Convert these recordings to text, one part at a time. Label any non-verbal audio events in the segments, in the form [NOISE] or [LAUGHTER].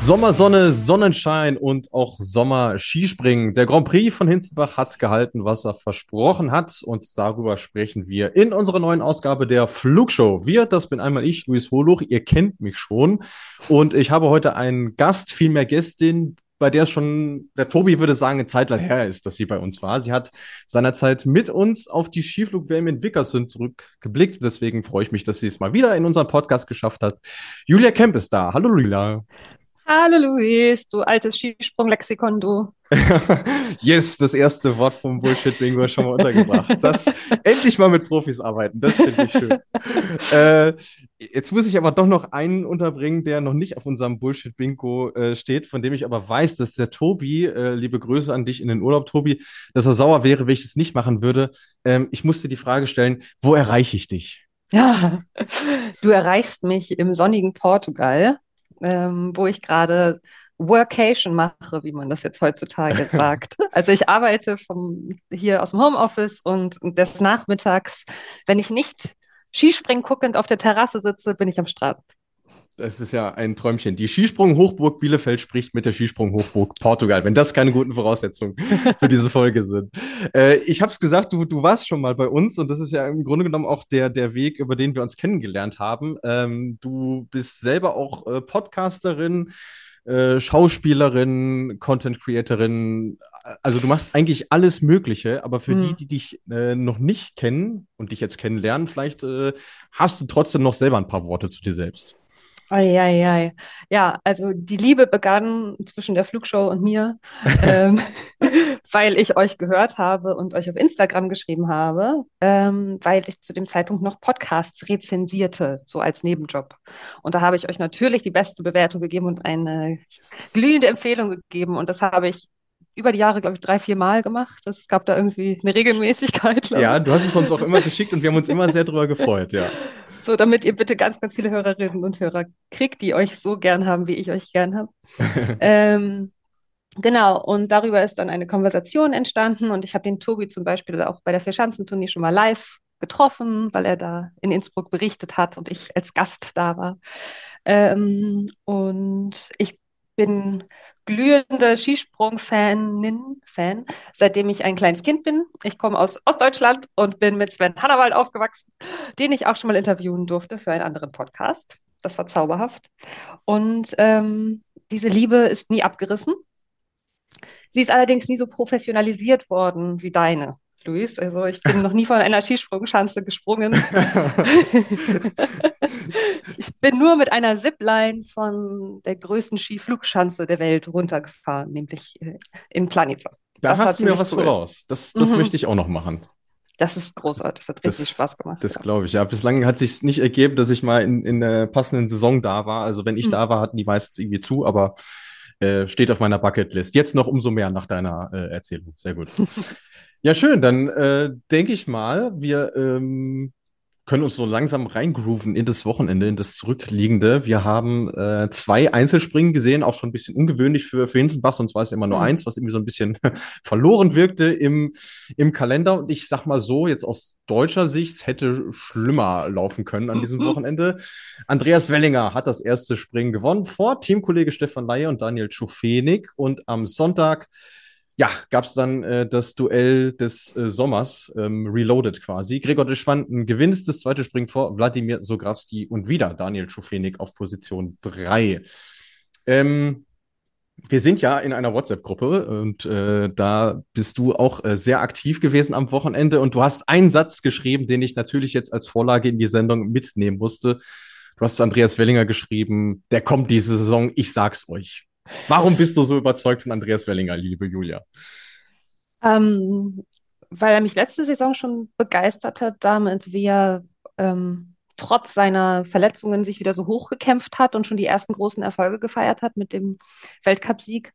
Sommersonne, Sonnenschein und auch Sommer-Skispringen. Der Grand Prix von Hinzenbach hat gehalten, was er versprochen hat. Und darüber sprechen wir in unserer neuen Ausgabe der Flugshow. Wir, das bin einmal ich, Luis Holuch. Ihr kennt mich schon. Und ich habe heute einen Gast, vielmehr Gästin, bei der es schon, der Tobi würde sagen, eine Zeit lang her ist, dass sie bei uns war. Sie hat seinerzeit mit uns auf die Skiflug-WM in Wickersund zurückgeblickt. Deswegen freue ich mich, dass sie es mal wieder in unserem Podcast geschafft hat. Julia Kemp ist da. Hallo, Julia. Hallo Luis, du altes Skisprung-Lexikon, du. [LAUGHS] yes, das erste Wort vom Bullshit-Bingo schon mal untergebracht. Das endlich mal mit Profis arbeiten, das finde ich schön. [LAUGHS] äh, jetzt muss ich aber doch noch einen unterbringen, der noch nicht auf unserem Bullshit-Bingo äh, steht, von dem ich aber weiß, dass der Tobi, äh, liebe Grüße an dich in den Urlaub, Tobi, dass er sauer wäre, wenn ich es nicht machen würde. Ähm, ich musste die Frage stellen, wo erreiche ich dich? Ja, [LAUGHS] du erreichst mich im sonnigen Portugal ähm, wo ich gerade Workation mache, wie man das jetzt heutzutage [LAUGHS] sagt. Also ich arbeite vom, hier aus dem Homeoffice und des Nachmittags, wenn ich nicht Skispringen guckend auf der Terrasse sitze, bin ich am Strand. Das ist ja ein Träumchen. Die Skisprung-Hochburg Bielefeld spricht mit der Skisprung-Hochburg Portugal, wenn das keine guten Voraussetzungen für diese Folge sind. Äh, ich habe es gesagt, du, du warst schon mal bei uns und das ist ja im Grunde genommen auch der, der Weg, über den wir uns kennengelernt haben. Ähm, du bist selber auch äh, Podcasterin, äh, Schauspielerin, Content Creatorin. Also du machst eigentlich alles Mögliche, aber für hm. die, die dich äh, noch nicht kennen und dich jetzt kennenlernen, vielleicht äh, hast du trotzdem noch selber ein paar Worte zu dir selbst. Eieiei. Ja, also die Liebe begann zwischen der Flugshow und mir, [LAUGHS] ähm, [LAUGHS] weil ich euch gehört habe und euch auf Instagram geschrieben habe, ähm, weil ich zu dem Zeitpunkt noch Podcasts rezensierte, so als Nebenjob. Und da habe ich euch natürlich die beste Bewertung gegeben und eine glühende Empfehlung gegeben. Und das habe ich über die Jahre, glaube ich, drei, vier Mal gemacht. Es gab da irgendwie eine Regelmäßigkeit. Ja, du hast es uns auch immer geschickt und wir haben uns immer sehr darüber gefreut, ja. [LAUGHS] So, damit ihr bitte ganz, ganz viele Hörerinnen und Hörer kriegt, die euch so gern haben, wie ich euch gern habe. [LAUGHS] ähm, genau, und darüber ist dann eine Konversation entstanden und ich habe den Tobi zum Beispiel auch bei der Vierschanzentournee schon mal live getroffen, weil er da in Innsbruck berichtet hat und ich als Gast da war. Ähm, und ich bin glühende Skisprung-Fanin, Fan, seitdem ich ein kleines Kind bin. Ich komme aus Ostdeutschland und bin mit Sven Hannawald aufgewachsen, den ich auch schon mal interviewen durfte für einen anderen Podcast. Das war zauberhaft. Und ähm, diese Liebe ist nie abgerissen. Sie ist allerdings nie so professionalisiert worden wie deine. Luis. Also ich bin noch nie von einer Skisprungschanze gesprungen. [LAUGHS] [LAUGHS] ich bin nur mit einer Zipline von der größten Skiflugschanze der Welt runtergefahren, nämlich äh, in Planica. Da das hast du mir was cool. voraus. Das, das mhm. möchte ich auch noch machen. Das ist großartig, das hat richtig das, Spaß gemacht. Das ja. glaube ich, ja. Bislang hat sich nicht ergeben, dass ich mal in, in der passenden Saison da war. Also wenn ich mhm. da war, hatten die meistens irgendwie zu, aber äh, steht auf meiner Bucketlist. Jetzt noch umso mehr nach deiner äh, Erzählung. Sehr gut. [LAUGHS] Ja, schön. Dann äh, denke ich mal, wir ähm, können uns so langsam reingrooven in das Wochenende, in das Zurückliegende. Wir haben äh, zwei Einzelspringen gesehen, auch schon ein bisschen ungewöhnlich für, für Hinsenbach, sonst war es immer nur mhm. eins, was irgendwie so ein bisschen [LAUGHS] verloren wirkte im, im Kalender. Und ich sag mal so, jetzt aus deutscher Sicht, hätte schlimmer laufen können an diesem mhm. [LAUGHS] Wochenende. Andreas Wellinger hat das erste Springen gewonnen vor Teamkollege Stefan Laie und Daniel Schufenig. Und am Sonntag ja, gab es dann äh, das Duell des äh, Sommers, ähm, Reloaded quasi. Gregor de Schwanden gewinnt das zweite Springen vor Wladimir Sograwski und wieder Daniel Schufenig auf Position 3. Ähm, wir sind ja in einer WhatsApp-Gruppe und äh, da bist du auch äh, sehr aktiv gewesen am Wochenende und du hast einen Satz geschrieben, den ich natürlich jetzt als Vorlage in die Sendung mitnehmen musste. Du hast Andreas Wellinger geschrieben, der kommt diese Saison, ich sag's euch. Warum bist du so überzeugt von Andreas Wellinger, liebe Julia? Ähm, weil er mich letzte Saison schon begeistert hat, damit wie er ähm, trotz seiner Verletzungen sich wieder so hochgekämpft hat und schon die ersten großen Erfolge gefeiert hat mit dem Weltcupsieg.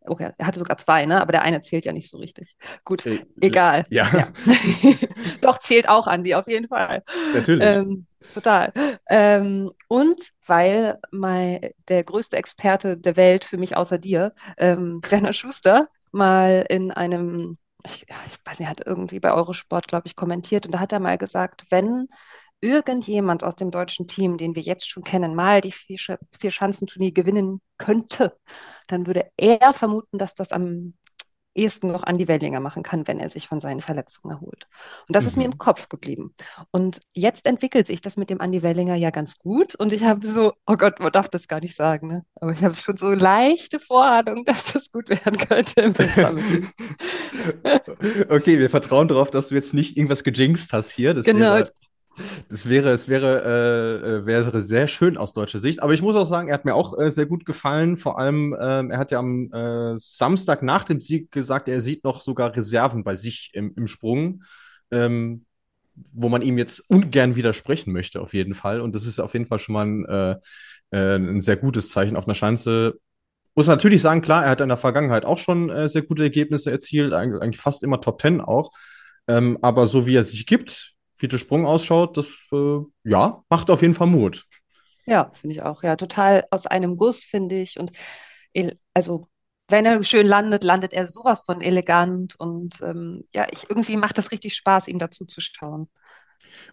Okay, er hatte sogar zwei, ne? Aber der eine zählt ja nicht so richtig. Gut, äh, egal. Ja. ja. [LAUGHS] Doch, zählt auch an die, auf jeden Fall. Natürlich. Ähm, total. Ähm, und weil mein, der größte Experte der Welt für mich außer dir, ähm, [LAUGHS] Werner Schuster, mal in einem, ich, ich weiß nicht, hat irgendwie bei Eurosport, glaube ich, kommentiert und da hat er mal gesagt, wenn irgendjemand aus dem deutschen Team, den wir jetzt schon kennen, mal die vier, vier Schanzenturnier gewinnen könnte, dann würde er vermuten, dass das am ehesten noch Andi Wellinger machen kann, wenn er sich von seinen Verletzungen erholt. Und das mhm. ist mir im mhm. Kopf geblieben. Und jetzt entwickelt sich das mit dem Andi Wellinger ja ganz gut. Und ich habe so, oh Gott, man darf das gar nicht sagen, ne? aber ich habe schon so leichte Vorahnung, [LAUGHS] dass das gut werden könnte im [LAUGHS] okay, wir vertrauen darauf, dass du jetzt nicht irgendwas gejinxt hast hier. [LAUGHS] Das genau. Wäre das wäre, es wäre, äh, äh, wäre sehr schön aus deutscher Sicht. Aber ich muss auch sagen, er hat mir auch äh, sehr gut gefallen. Vor allem, ähm, er hat ja am äh, Samstag nach dem Sieg gesagt, er sieht noch sogar Reserven bei sich im, im Sprung, ähm, wo man ihm jetzt ungern widersprechen möchte, auf jeden Fall. Und das ist auf jeden Fall schon mal ein, äh, äh, ein sehr gutes Zeichen. Auf einer Schanze muss man natürlich sagen, klar, er hat in der Vergangenheit auch schon sehr gute Ergebnisse erzielt, eigentlich fast immer Top Ten auch. Ähm, aber so wie er sich gibt, Fiete Sprung ausschaut, das äh, ja, macht auf jeden Fall Mut. Ja, finde ich auch. Ja, total aus einem Guss, finde ich. Und also, wenn er schön landet, landet er sowas von elegant. Und ähm, ja, ich, irgendwie macht das richtig Spaß, ihm dazu zu schauen.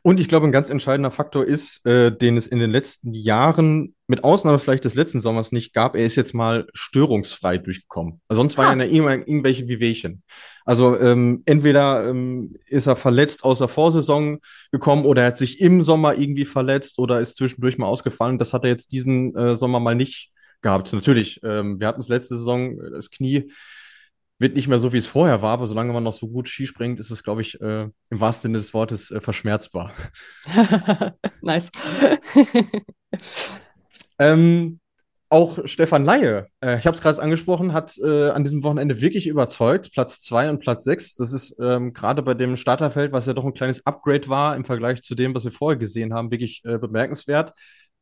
Und ich glaube, ein ganz entscheidender Faktor ist, äh, den es in den letzten Jahren, mit Ausnahme vielleicht des letzten Sommers nicht gab, er ist jetzt mal störungsfrei durchgekommen. Also sonst ah. waren ja immer irgendwelche Wehwehchen. Also ähm, entweder ähm, ist er verletzt aus der Vorsaison gekommen oder er hat sich im Sommer irgendwie verletzt oder ist zwischendurch mal ausgefallen. Das hat er jetzt diesen äh, Sommer mal nicht gehabt. Natürlich, ähm, wir hatten es letzte Saison, das Knie wird nicht mehr so, wie es vorher war, aber solange man noch so gut Ski springt, ist es, glaube ich, äh, im wahrsten Sinne des Wortes äh, verschmerzbar. [LAUGHS] nice. [LAUGHS] ähm, auch Stefan Laie, äh, ich habe es gerade angesprochen, hat äh, an diesem Wochenende wirklich überzeugt. Platz 2 und Platz 6. Das ist ähm, gerade bei dem Starterfeld, was ja doch ein kleines Upgrade war im Vergleich zu dem, was wir vorher gesehen haben, wirklich äh, bemerkenswert.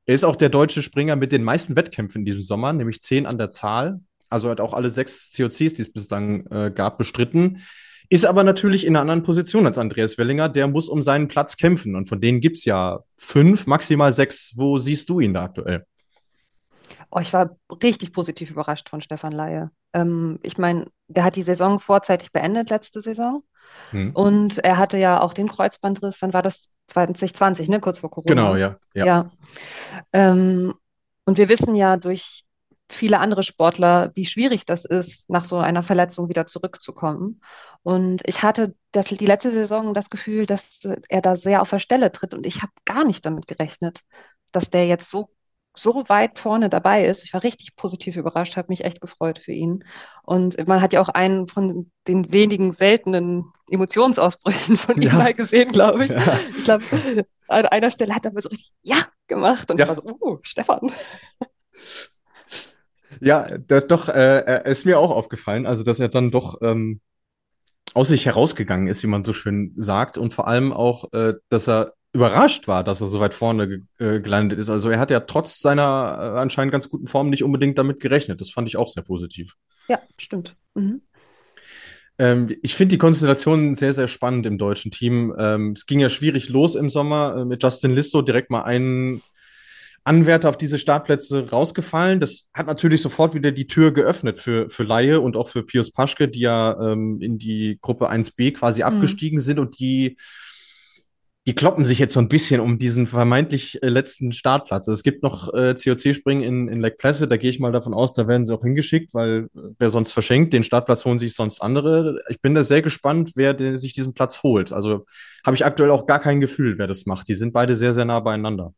Er ist auch der deutsche Springer mit den meisten Wettkämpfen in diesem Sommer, nämlich zehn an der Zahl also hat auch alle sechs COCs, die es bislang äh, gab, bestritten. Ist aber natürlich in einer anderen Position als Andreas Wellinger. Der muss um seinen Platz kämpfen. Und von denen gibt es ja fünf, maximal sechs. Wo siehst du ihn da aktuell? Oh, ich war richtig positiv überrascht von Stefan Laie. Ähm, ich meine, der hat die Saison vorzeitig beendet, letzte Saison. Hm. Und er hatte ja auch den Kreuzbandriss, wann war das? 2020, ne? Kurz vor Corona. Genau, ja. Ja. ja. Ähm, und wir wissen ja durch viele andere Sportler, wie schwierig das ist, nach so einer Verletzung wieder zurückzukommen. Und ich hatte das, die letzte Saison das Gefühl, dass er da sehr auf der Stelle tritt. Und ich habe gar nicht damit gerechnet, dass der jetzt so, so weit vorne dabei ist. Ich war richtig positiv überrascht, habe mich echt gefreut für ihn. Und man hat ja auch einen von den wenigen seltenen Emotionsausbrüchen von ihm mal gesehen, glaube ich. Ja. Ich glaube, an einer Stelle hat er so richtig Ja gemacht. Und ja. ich war so, oh, Stefan. Ja, doch, äh, ist mir auch aufgefallen, also dass er dann doch ähm, aus sich herausgegangen ist, wie man so schön sagt, und vor allem auch, äh, dass er überrascht war, dass er so weit vorne äh, gelandet ist. Also er hat ja trotz seiner äh, anscheinend ganz guten Form nicht unbedingt damit gerechnet. Das fand ich auch sehr positiv. Ja, stimmt. Mhm. Ähm, ich finde die Konstellation sehr, sehr spannend im deutschen Team. Ähm, es ging ja schwierig los im Sommer äh, mit Justin Listo direkt mal einen Anwärter auf diese Startplätze rausgefallen. Das hat natürlich sofort wieder die Tür geöffnet für, für Laie und auch für Pius Paschke, die ja ähm, in die Gruppe 1b quasi mhm. abgestiegen sind und die, die kloppen sich jetzt so ein bisschen um diesen vermeintlich äh, letzten Startplatz. Also es gibt noch äh, COC-Springen in, in Lake Placid, da gehe ich mal davon aus, da werden sie auch hingeschickt, weil äh, wer sonst verschenkt, den Startplatz holen sich sonst andere. Ich bin da sehr gespannt, wer der, sich diesen Platz holt. Also habe ich aktuell auch gar kein Gefühl, wer das macht. Die sind beide sehr, sehr nah beieinander.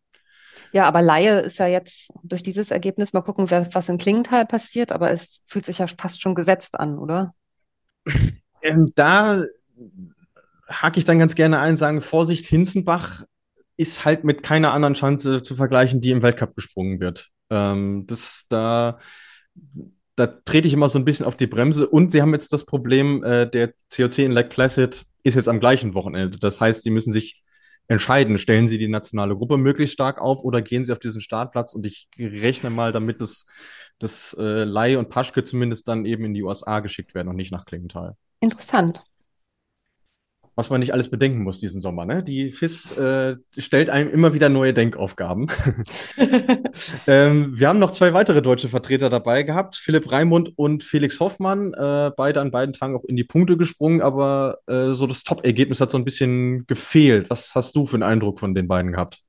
Ja, aber Laie ist ja jetzt durch dieses Ergebnis mal gucken, was in Klingenthal passiert, aber es fühlt sich ja fast schon gesetzt an, oder? [LAUGHS] Ähm, da hake ich dann ganz gerne ein, sagen, Vorsicht, Hinzenbach ist halt mit keiner anderen Chance zu vergleichen, die im Weltcup gesprungen wird. Ähm, das da, da trete ich immer so ein bisschen auf die Bremse und sie haben jetzt das Problem, äh, der COC in Lake Placid ist jetzt am gleichen Wochenende. Das heißt, sie müssen sich entscheiden, stellen sie die nationale Gruppe möglichst stark auf oder gehen sie auf diesen Startplatz und ich rechne mal damit, dass, dass äh, Lai und Paschke zumindest dann eben in die USA geschickt werden und nicht nach Klingenthal. Interessant was man nicht alles bedenken muss diesen Sommer. Ne? Die FIS äh, stellt einem immer wieder neue Denkaufgaben. [LAUGHS] ähm, wir haben noch zwei weitere deutsche Vertreter dabei gehabt, Philipp Raimund und Felix Hoffmann, äh, beide an beiden Tagen auch in die Punkte gesprungen, aber äh, so das Top-Ergebnis hat so ein bisschen gefehlt. Was hast du für einen Eindruck von den beiden gehabt?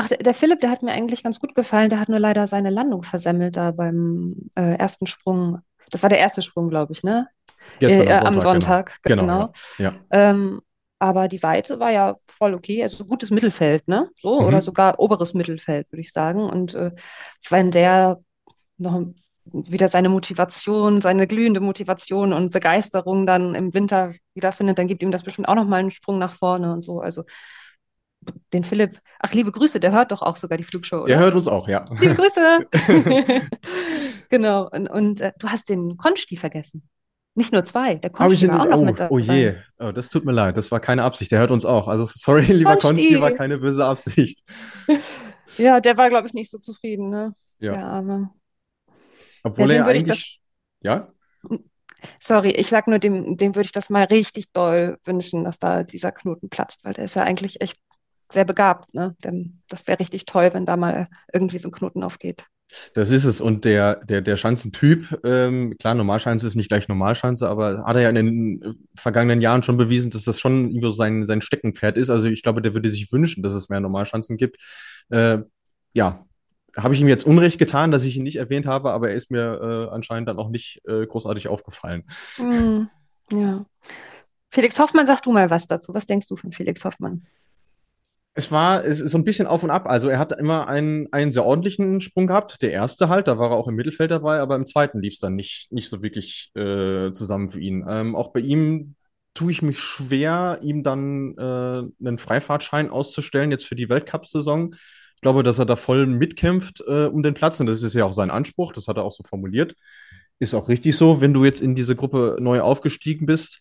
Ach, der, der Philipp, der hat mir eigentlich ganz gut gefallen. Der hat nur leider seine Landung versemmelt da beim äh, ersten Sprung. Das war der erste Sprung, glaube ich, ne? Gestern äh, am am Sonntag, Sonntag, genau. genau. Genau, ja. Ähm, aber die Weite war ja voll okay, also gutes Mittelfeld, ne? So, Mhm. oder sogar oberes Mittelfeld, würde ich sagen. Und äh, wenn der noch wieder seine Motivation, seine glühende Motivation und Begeisterung dann im Winter wiederfindet, dann gibt ihm das bestimmt auch nochmal einen Sprung nach vorne und so. Also den Philipp, ach, liebe Grüße, der hört doch auch sogar die Flugshow, Er oder? hört uns auch, ja. Liebe Grüße! [LAUGHS] Genau, und, und äh, du hast den Konsti vergessen. Nicht nur zwei, der Konsti war auch noch Oh, mit dabei. oh je, oh, das tut mir leid. Das war keine Absicht. Der hört uns auch. Also sorry, [LAUGHS] lieber Konsti. Konsti, war keine böse Absicht. [LAUGHS] Ja, der war, glaube ich, nicht so zufrieden, ne? Ja. Der Arme. Obwohl Ja, er eigentlich, ja, Sorry, ich sag nur, dem, dem würde ich das mal richtig doll wünschen, dass da dieser Knoten platzt, weil der ist ja eigentlich echt sehr begabt, ne? Denn das wäre richtig toll, wenn da mal irgendwie so ein Knoten aufgeht. das ist es. Und der, der, der Schanzentyp, ähm, klar, Normalschanze ist nicht gleich Normalschanze, aber hat er ja in den äh, vergangenen Jahren schon bewiesen, dass das schon so sein, sein Steckenpferd ist. Also ich glaube, der würde sich wünschen, dass es mehr Normalschanzen gibt. Äh, ja, habe ich ihm jetzt Unrecht getan, dass ich ihn nicht erwähnt habe, aber er ist mir äh, anscheinend dann auch nicht äh, großartig aufgefallen. Hm, ja. Felix Hoffmann, sag du mal was dazu. Was denkst du von Felix Hoffmann? Es war es ist so ein bisschen auf und ab. Also er hat immer einen, einen sehr ordentlichen Sprung gehabt. Der erste halt, da war er auch im Mittelfeld dabei, aber im zweiten lief es dann nicht, nicht so wirklich äh, zusammen für ihn. Ähm, auch bei ihm tue ich mich schwer, ihm dann äh, einen Freifahrtschein auszustellen, jetzt für die Weltcup-Saison. Ich glaube, dass er da voll mitkämpft äh, um den Platz und das ist ja auch sein Anspruch, das hat er auch so formuliert. Ist auch richtig so, wenn du jetzt in diese Gruppe neu aufgestiegen bist.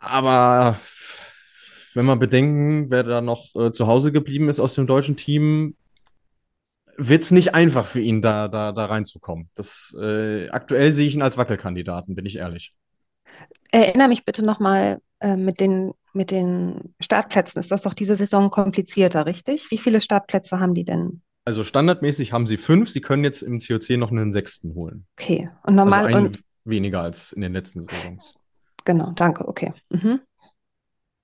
Aber wenn wir bedenken, wer da noch äh, zu Hause geblieben ist aus dem deutschen Team, wird es nicht einfach für ihn, da, da, da reinzukommen. Das, äh, aktuell sehe ich ihn als Wackelkandidaten, bin ich ehrlich. Erinnere mich bitte nochmal äh, mit den, mit den Startplätzen. Ist das doch diese Saison komplizierter, richtig? Wie viele Startplätze haben die denn? Also standardmäßig haben sie fünf, sie können jetzt im COC noch einen sechsten holen. Okay. Und Also normal einen und weniger als in den letzten Saisons. genau, danke, okay. Mhm.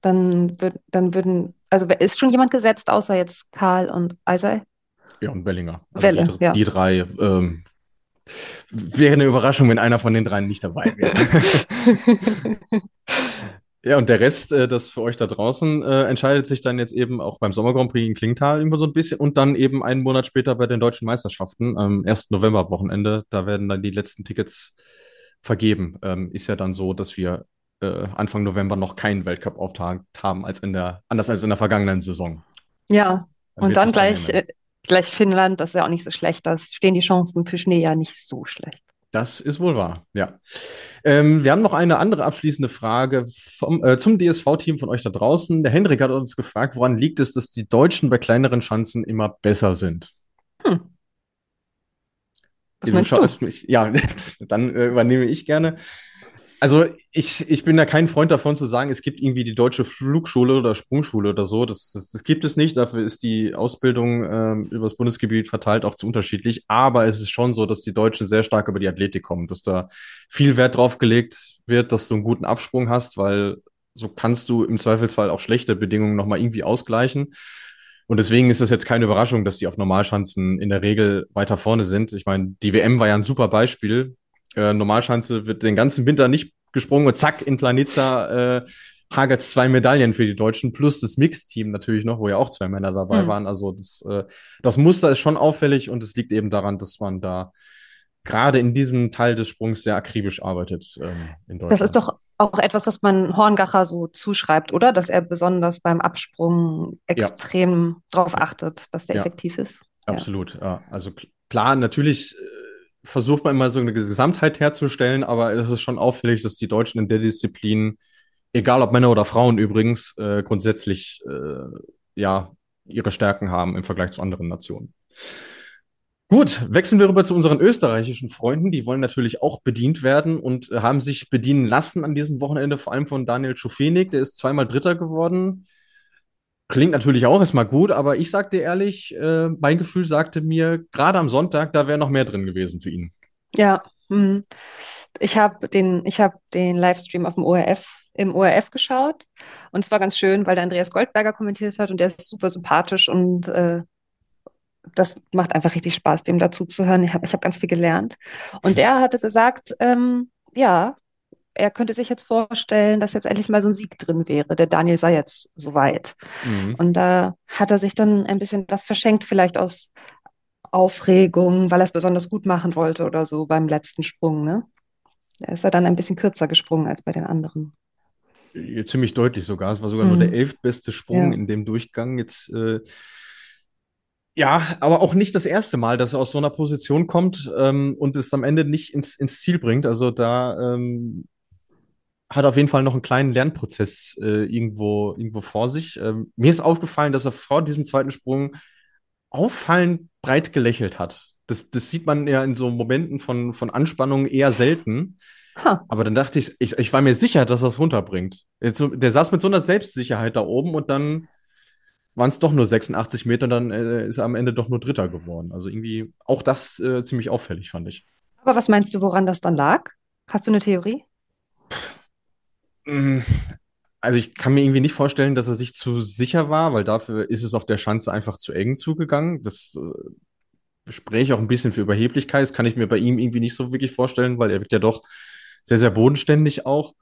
Dann, würd, dann würden, also ist schon jemand gesetzt, außer jetzt Karl und Eisei? Ja, und Wellinger. Also Welle, die, ja. die drei. Ähm, wäre eine Überraschung, wenn einer von den dreien nicht dabei wäre. [LAUGHS] Ja, und der Rest, äh, das für euch da draußen, äh, entscheidet sich dann jetzt eben auch beim Sommer Grand Prix in Klingenthal irgendwo so ein bisschen und dann eben einen Monat später bei den deutschen Meisterschaften, am 1. November-Wochenende. Da werden dann die letzten Tickets vergeben. Ähm, ist ja dann so, dass wir äh, Anfang November noch keinen Weltcup-Auftakt haben, als in der, anders als in der vergangenen Saison. Ja, Dann und dann gleich, äh, gleich Finnland, das ist ja auch nicht so schlecht. Da stehen die Chancen für Schnee ja nicht so schlecht. Das ist wohl wahr, ja. Ähm, wir haben noch eine andere abschließende Frage vom, äh, zum DSV-Team von euch da draußen. Der Hendrik hat uns gefragt, woran liegt es, dass die Deutschen bei kleineren Schanzen immer besser sind? Hm. Was Du meinst du? schaust mich, ja, [LAUGHS] dann äh, übernehme ich gerne. Also ich, ich bin da kein Freund davon zu sagen, es gibt irgendwie die deutsche Flugschule oder Sprungschule oder so. Das, das, das gibt es nicht. Dafür ist die Ausbildung ähm, über das Bundesgebiet verteilt auch zu unterschiedlich. Aber es ist schon so, dass die Deutschen sehr stark über die Athletik kommen, dass da viel Wert drauf gelegt wird, dass du einen guten Absprung hast, weil so kannst du im Zweifelsfall auch schlechte Bedingungen nochmal irgendwie ausgleichen. Und deswegen ist es jetzt keine Überraschung, dass die auf Normalschanzen in der Regel weiter vorne sind. Ich meine, die WM war ja ein super Beispiel. Äh, Normalschanze wird den ganzen Winter nicht gesprungen und zack, in Planica äh, hagert zwei Medaillen für die Deutschen, plus das Mixteam natürlich noch, wo ja auch zwei Männer dabei Mhm. waren. Also das, äh, das Muster ist schon auffällig und es liegt eben daran, dass man da gerade in diesem Teil des Sprungs sehr akribisch arbeitet ähm, in Deutschland. Das ist doch auch etwas, was man Horngacher so zuschreibt, oder? Dass er besonders beim Absprung extrem darauf achtet, dass der Ja. effektiv ist. Absolut, ja. Also kl- klar, natürlich äh, versucht man immer so eine Gesamtheit herzustellen, aber es ist schon auffällig, dass die Deutschen in der Disziplin egal ob Männer oder Frauen übrigens, äh, grundsätzlich äh, ja ihre Stärken haben im Vergleich zu anderen Nationen. Gut, wechseln wir rüber zu unseren österreichischen Freunden. Die wollen natürlich auch bedient werden und haben sich bedienen lassen an diesem Wochenende, vor allem von Daniel Schufenig. Der ist zweimal Dritter geworden. Klingt natürlich auch erstmal gut, aber ich sag dir ehrlich, äh, mein Gefühl sagte mir, gerade am Sonntag, da wäre noch mehr drin gewesen für ihn. Ja, hm. ich habe den, ich hab den Livestream auf dem ORF, im ORF geschaut und es war ganz schön, weil der Andreas Goldberger kommentiert hat und der ist super sympathisch und äh, das macht einfach richtig Spaß, dem dazu zu hören. Ich habe ich hab ganz viel gelernt. Und der hatte gesagt, ähm, ja, er könnte sich jetzt vorstellen, dass jetzt endlich mal so ein Sieg drin wäre. Der Daniel sei jetzt soweit. Mhm. Und da hat er sich dann ein bisschen was verschenkt, vielleicht aus Aufregung, weil er es besonders gut machen wollte oder so beim letzten Sprung. Ne? Da ist er dann ein bisschen kürzer gesprungen als bei den anderen. Ziemlich deutlich sogar. Es war sogar mhm. nur der elftbeste Sprung ja. in dem Durchgang. Jetzt äh, ja, aber auch nicht das erste Mal, dass er aus so einer Position kommt ähm, und es am Ende nicht ins, ins Ziel bringt. Also da ähm, hat auf jeden Fall noch einen kleinen Lernprozess äh, irgendwo, irgendwo vor sich. Ähm, mir ist aufgefallen, dass er vor diesem zweiten Sprung auffallend breit gelächelt hat. Das, das sieht man ja in so Momenten von, von Anspannung eher selten. Huh. Aber dann dachte ich, ich, ich war mir sicher, dass er es runterbringt. Jetzt, der saß mit so einer Selbstsicherheit da oben und dann waren es doch nur 86 Meter, dann äh, ist er am Ende doch nur Dritter geworden. Also irgendwie auch das äh, ziemlich auffällig, fand ich. Aber was meinst du, woran das dann lag? Hast du eine Theorie? Mm, also ich kann mir irgendwie nicht vorstellen, dass er sich zu sicher war, weil dafür ist es auf der Schanze einfach zu eng zugegangen. Das äh, spreche auch ein bisschen für Überheblichkeit. Das kann ich mir bei ihm irgendwie nicht so wirklich vorstellen, weil er wird ja doch sehr, sehr bodenständig auch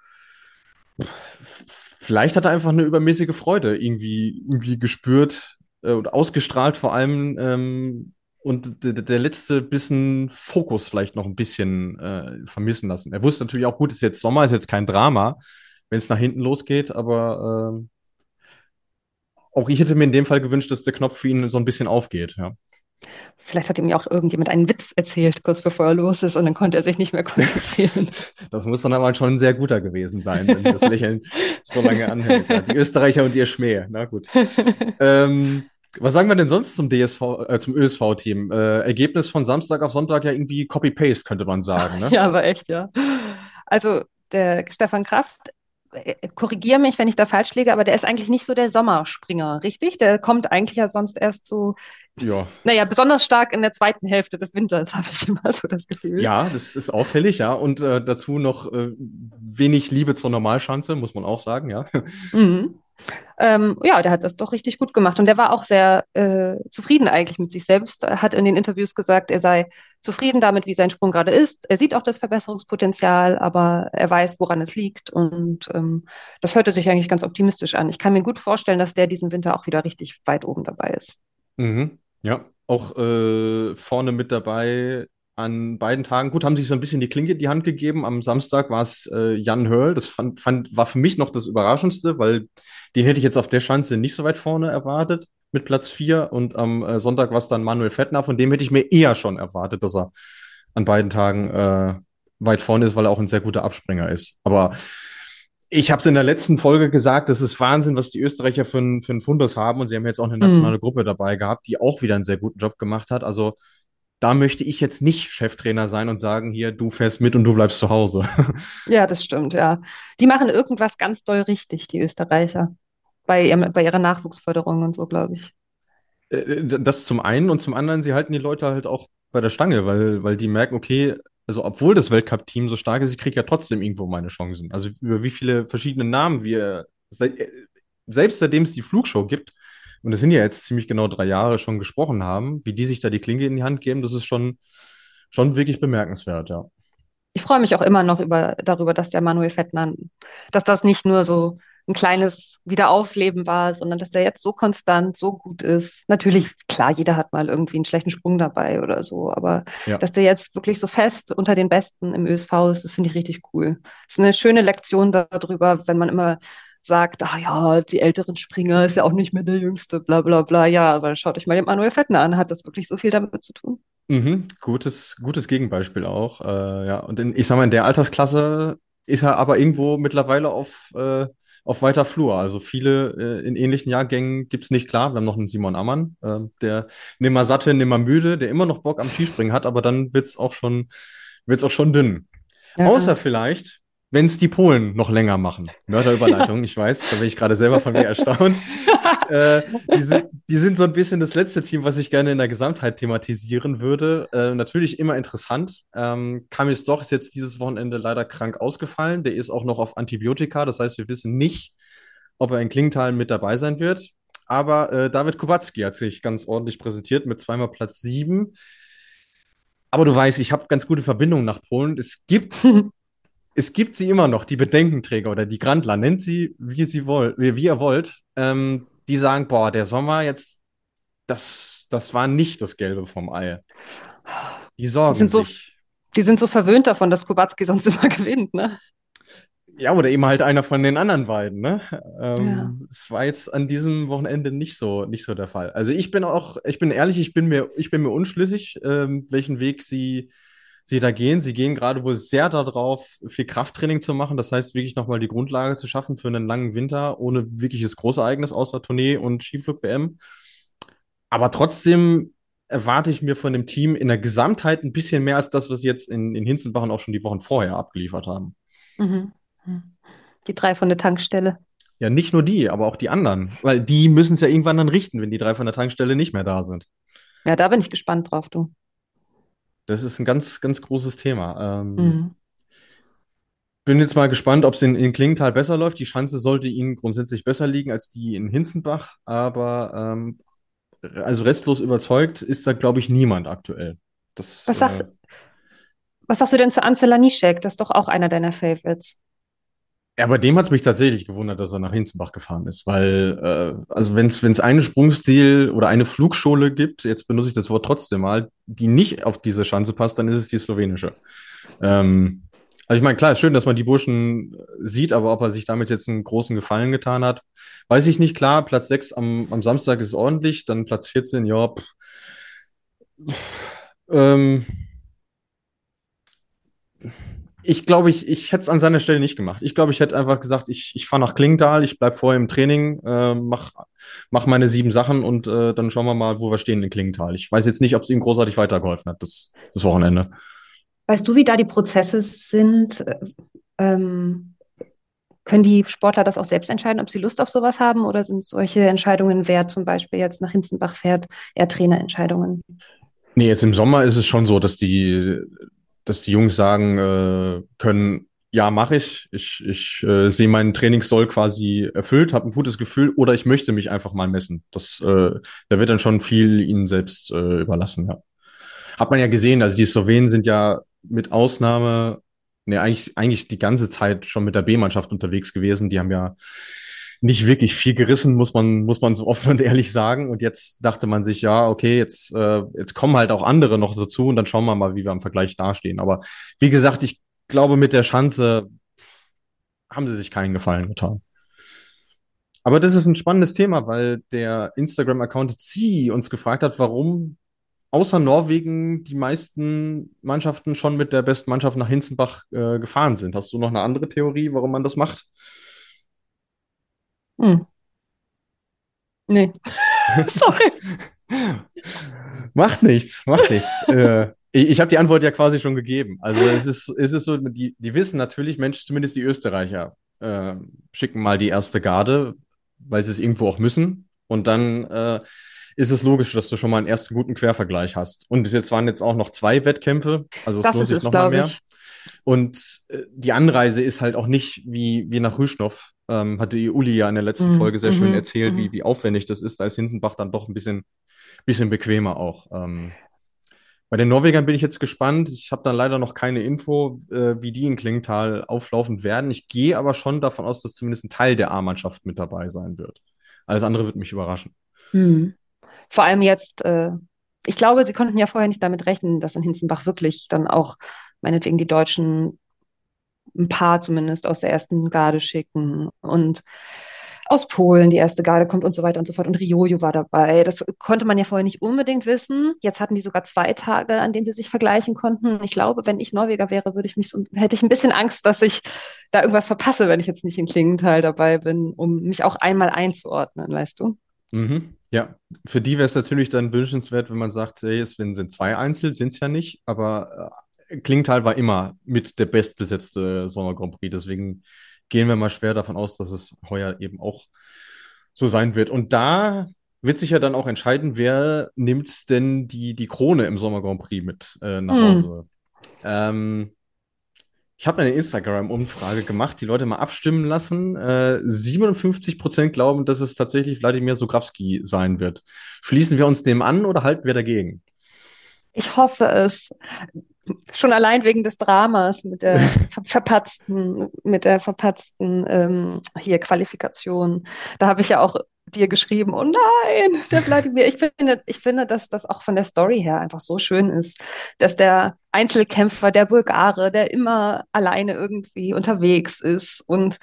vielleicht hat er einfach eine übermäßige Freude irgendwie, irgendwie gespürt äh, und ausgestrahlt vor allem. Ähm, und der letzte bisschen Fokus vielleicht noch ein bisschen äh, vermissen lassen. Er wusste natürlich auch, gut, ist jetzt Sommer, ist jetzt kein Drama, wenn es nach hinten losgeht, aber äh, auch ich hätte mir in dem Fall gewünscht, dass der Knopf für ihn so ein bisschen aufgeht, ja. Vielleicht hat ihm ja auch irgendjemand einen Witz erzählt, kurz bevor er los ist, und dann konnte er sich nicht mehr konzentrieren. [LAUGHS] Das muss dann aber schon sehr guter gewesen sein, wenn das Lächeln so lange anhält. Ja, die Österreicher und ihr Schmäh. Na gut. [LAUGHS] ähm, was sagen wir denn sonst zum DSV, äh, zum ÖSV-Team? Äh, Ergebnis von Samstag auf Sonntag ja irgendwie Copy-Paste, könnte man sagen. Ne? Ja, aber echt, ja. Also der Stefan Kraft korrigiere mich, wenn ich da falsch liege, aber der ist eigentlich nicht so der Sommerspringer, richtig? Der kommt eigentlich ja sonst erst so, ja. naja, besonders stark in der zweiten Hälfte des Winters, [LAUGHS] habe ich immer so das Gefühl. Ja, das ist auffällig, ja. Und äh, dazu noch äh, wenig Liebe zur Normalschanze, muss man auch sagen, ja. Mhm. Ähm, ja, der hat das doch richtig gut gemacht. Und der war auch sehr äh, zufrieden eigentlich mit sich selbst. Er hat in den Interviews gesagt, er sei zufrieden damit, wie sein Sprung gerade ist. Er sieht auch das Verbesserungspotenzial, aber er weiß, woran es liegt. Und ähm, das hörte sich eigentlich ganz optimistisch an. Ich kann mir gut vorstellen, dass der diesen Winter auch wieder richtig weit oben dabei ist. Mhm. Ja, auch äh, vorne mit dabei an beiden Tagen, gut, haben sich so ein bisschen die Klinke in die Hand gegeben. Am Samstag war es äh, Jan Hörl. Das fand, fand, war für mich noch das Überraschendste, weil den hätte ich jetzt auf der Schanze nicht so weit vorne erwartet mit Platz 4. Und am äh, Sonntag war es dann Manuel Fettner. Von dem hätte ich mir eher schon erwartet, dass er an beiden Tagen äh, weit vorne ist, weil er auch ein sehr guter Abspringer ist. Aber ich habe es in der letzten Folge gesagt, das ist Wahnsinn, was die Österreicher für, für einen Fundus haben. Und sie haben jetzt auch eine nationale mhm. Gruppe dabei gehabt, die auch wieder einen sehr guten Job gemacht hat. Also da möchte ich jetzt nicht Cheftrainer sein und sagen, hier, du fährst mit und du bleibst zu Hause. [LAUGHS] Ja, das stimmt, ja. Die machen irgendwas ganz doll richtig, die Österreicher. Bei, ihrem, bei ihrer Nachwuchsförderung und so, glaube ich. Äh, das zum einen und zum anderen, sie halten die Leute halt auch bei der Stange, weil, weil die merken, okay, also obwohl das Weltcup-Team so stark ist, ich kriege ja trotzdem irgendwo meine Chancen. Also über wie viele verschiedene Namen wir, äh, selbst seitdem es die Flugshow gibt, und es sind ja jetzt ziemlich genau drei Jahre schon gesprochen haben, wie die sich da die Klinge in die Hand geben, das ist schon, schon wirklich bemerkenswert, ja. Ich freue mich auch immer noch über, darüber, dass der Manuel Fettner, dass das nicht nur so ein kleines Wiederaufleben war, sondern dass der jetzt so konstant, so gut ist. Natürlich, klar, jeder hat mal irgendwie einen schlechten Sprung dabei oder so, aber ja. dass der jetzt wirklich so fest unter den Besten im ÖSV ist, das finde ich richtig cool. Das ist eine schöne Lektion darüber, wenn man immer sagt, ah ja, die älteren Springer ist ja auch nicht mehr der Jüngste, bla bla bla. Ja, aber schaut euch mal den Manuel Fettner an. Hat das wirklich so viel damit zu tun? Mhm, gutes, gutes Gegenbeispiel auch. Äh, ja, und in, ich sag mal, in der Altersklasse ist er aber irgendwo mittlerweile auf, äh, auf weiter Flur. Also viele äh, in ähnlichen Jahrgängen gibt es nicht klar. Wir haben noch einen Simon Ammann, äh, der nimmer satte, nimmer müde, der immer noch Bock am Skispringen hat, aber dann wird es auch schon, wird's auch schon dünn. Ja. Außer vielleicht, wenn es die Polen noch länger machen. Mörderüberleitung, ja. ich weiß, da bin ich gerade selber von mir erstaunt. [LAUGHS] äh, die, sind, die, sind, so ein bisschen das letzte Team, was ich gerne in der Gesamtheit thematisieren würde. Äh, natürlich immer interessant. Ähm, Kamil Stoch ist jetzt dieses Wochenende leider krank ausgefallen. Der ist auch noch auf Antibiotika. Das heißt, wir wissen nicht, ob er in Klingenthal mit dabei sein wird. Aber äh, David Kubacki hat sich ganz ordentlich präsentiert mit zweimal Platz sieben. Aber du weißt, ich habe ganz gute Verbindungen nach Polen. Es gibt [LAUGHS] es gibt sie immer noch, die Bedenkenträger oder die Grandler, nennt sie, wie sie wollt, wie, wie ihr wollt, ähm, die sagen, boah, der Sommer jetzt, das, das war nicht das Gelbe vom Ei. Die sorgen die sind sich. So, die sind so verwöhnt davon, dass Kubacki sonst immer [LAUGHS] gewinnt, ne? Ja, oder eben halt einer von den anderen beiden, ne? Ähm, ja. Es war jetzt an diesem Wochenende nicht so, nicht so der Fall. Also ich bin auch, ich bin ehrlich, ich bin mir, ich bin mir unschlüssig, ähm, welchen Weg sie sie da gehen. Sie gehen gerade wohl sehr darauf, viel Krafttraining zu machen. Das heißt, wirklich nochmal die Grundlage zu schaffen für einen langen Winter ohne wirkliches Großereignis außer Tournee und Skiflug-WM. Aber trotzdem erwarte ich mir von dem Team in der Gesamtheit ein bisschen mehr als das, was sie jetzt in, in Hinzenbachen auch schon die Wochen vorher abgeliefert haben. Mhm. Die drei von der Tankstelle. Ja, nicht nur die, aber auch die anderen. Weil die müssen es ja irgendwann dann richten, wenn die drei von der Tankstelle nicht mehr da sind. Ja, da bin ich gespannt drauf, du. Das ist ein ganz, ganz großes Thema. Ähm, mhm. Bin jetzt mal gespannt, ob es in, in Klingenthal besser läuft. Die Schanze sollte ihnen grundsätzlich besser liegen als die in Hinzenbach, aber ähm, also restlos überzeugt ist da, glaube ich, niemand aktuell. Das, was, sag, äh, was sagst du denn zu Ansel Laniszek? Das ist doch auch einer deiner Favorites. Ja, bei dem hat es mich tatsächlich gewundert, dass er nach Hinzenbach gefahren ist, weil, äh, also wenn es einen Sprungstil oder eine Flugschule gibt, jetzt benutze ich das Wort trotzdem mal, die nicht auf diese Schanze passt, dann ist es die slowenische. Ähm, also ich meine, klar, schön, dass man die Burschen sieht, aber ob er sich damit jetzt einen großen Gefallen getan hat, weiß ich nicht. Klar, Platz 6 am, am Samstag ist ordentlich, dann Platz 14, ja, pff, ähm, ich glaube, ich, ich hätte es an seiner Stelle nicht gemacht. Ich glaube, ich hätte einfach gesagt, ich, ich fahre nach Klingenthal, ich bleibe vorher im Training, äh, mach, mach meine sieben Sachen und äh, dann schauen wir mal, wo wir stehen in Klingenthal. Ich weiß jetzt nicht, ob es ihm großartig weitergeholfen hat, das, das Wochenende. Weißt du, wie da die Prozesse sind? Ähm, können die Sportler das auch selbst entscheiden, ob sie Lust auf sowas haben oder sind solche Entscheidungen, wer zum Beispiel jetzt nach Hinzenbach fährt, eher Trainerentscheidungen? Nee, jetzt im Sommer ist es schon so, dass die dass die Jungs sagen äh, können, ja, mache ich. Ich, ich äh, sehe meinen Trainingssoll quasi erfüllt, habe ein gutes Gefühl oder ich möchte mich einfach mal messen. Das, äh, da wird dann schon viel ihnen selbst äh, überlassen, ja. Hat man ja gesehen, also die Slowenen sind ja mit Ausnahme, ne, eigentlich, eigentlich die ganze Zeit schon mit der B-Mannschaft unterwegs gewesen. Die haben ja nicht wirklich viel gerissen, muss man, muss man so offen und ehrlich sagen. Und jetzt dachte man sich, ja, okay, jetzt, äh, jetzt kommen halt auch andere noch dazu und dann schauen wir mal, wie wir im Vergleich dastehen. Aber wie gesagt, ich glaube, mit der Schanze haben sie sich keinen Gefallen getan. Aber das ist ein spannendes Thema, weil der Instagram-Account Z uns gefragt hat, warum außer Norwegen die meisten Mannschaften schon mit der besten Mannschaft nach Hinzenbach äh, gefahren sind. Hast du noch eine andere Theorie, warum man das macht? Hm. Nee. [LAUGHS] Sorry. macht nichts, macht nichts. [LAUGHS] äh, ich, ich habe die Antwort ja quasi schon gegeben. Also es ist, es ist so, die, die wissen natürlich, Mensch, zumindest die Österreicher äh, schicken mal die erste Garde, weil sie es irgendwo auch müssen. Und dann äh, ist es logisch, dass du schon mal einen ersten guten Quervergleich hast. Und jetzt waren jetzt auch noch zwei Wettkämpfe, also es das lohnt sich nochmal mehr. Ich. Und äh, die Anreise ist halt auch nicht wie, wie nach Rüschnow, ähm, hatte die Uli ja in der letzten mhm. Folge sehr schön mhm. erzählt, mhm. wie, wie aufwendig das ist. Da ist Hinsenbach dann doch ein bisschen, bisschen bequemer auch. Ähm, bei den Norwegern bin ich jetzt gespannt. Ich habe dann leider noch keine Info, äh, wie die in Klingenthal auflaufen werden. Ich gehe aber schon davon aus, dass zumindest ein Teil der A-Mannschaft mit dabei sein wird. Alles andere wird mich überraschen. Mhm. Vor allem jetzt, äh, ich glaube, sie konnten ja vorher nicht damit rechnen, dass in Hinzenbach wirklich dann auch meinetwegen die Deutschen ein paar zumindest aus der ersten Garde schicken. Und aus Polen die erste Garde kommt und so weiter und so fort. Und Riojo war dabei. Das konnte man ja vorher nicht unbedingt wissen. Jetzt hatten die sogar zwei Tage, an denen sie sich vergleichen konnten. Ich glaube, wenn ich Norweger wäre, würde ich mich so, hätte ich ein bisschen Angst, dass ich da irgendwas verpasse, wenn ich jetzt nicht in Klingenthal dabei bin, um mich auch einmal einzuordnen, weißt du? Mhm. Ja, für die wäre es natürlich dann wünschenswert, wenn man sagt, hey, es sind zwei Einzel, sind es ja nicht, aber äh, Klingenthal war immer mit der bestbesetzte Sommer Grand Prix, deswegen gehen wir mal schwer davon aus, dass es heuer eben auch so sein wird. Und da wird sich ja dann auch entscheiden, wer nimmt denn die, die Krone im Sommer Grand Prix mit äh, nach hm. Hause. Ähm, ich habe eine Instagram-Umfrage gemacht, die Leute mal abstimmen lassen. Äh, 57 Prozent glauben, dass es tatsächlich Wladimir Sograwski sein wird. Schließen wir uns dem an oder halten wir dagegen? Ich hoffe es. Schon allein wegen des Dramas mit der [LAUGHS] verpatzten, mit der verpatzten ähm, hier Qualifikation. Da habe ich ja auch dir geschrieben, oh nein, der Wladimir. Ich finde, ich finde, dass das auch von der Story her einfach so schön ist, dass der Einzelkämpfer, der Bulgare, der immer alleine irgendwie unterwegs ist und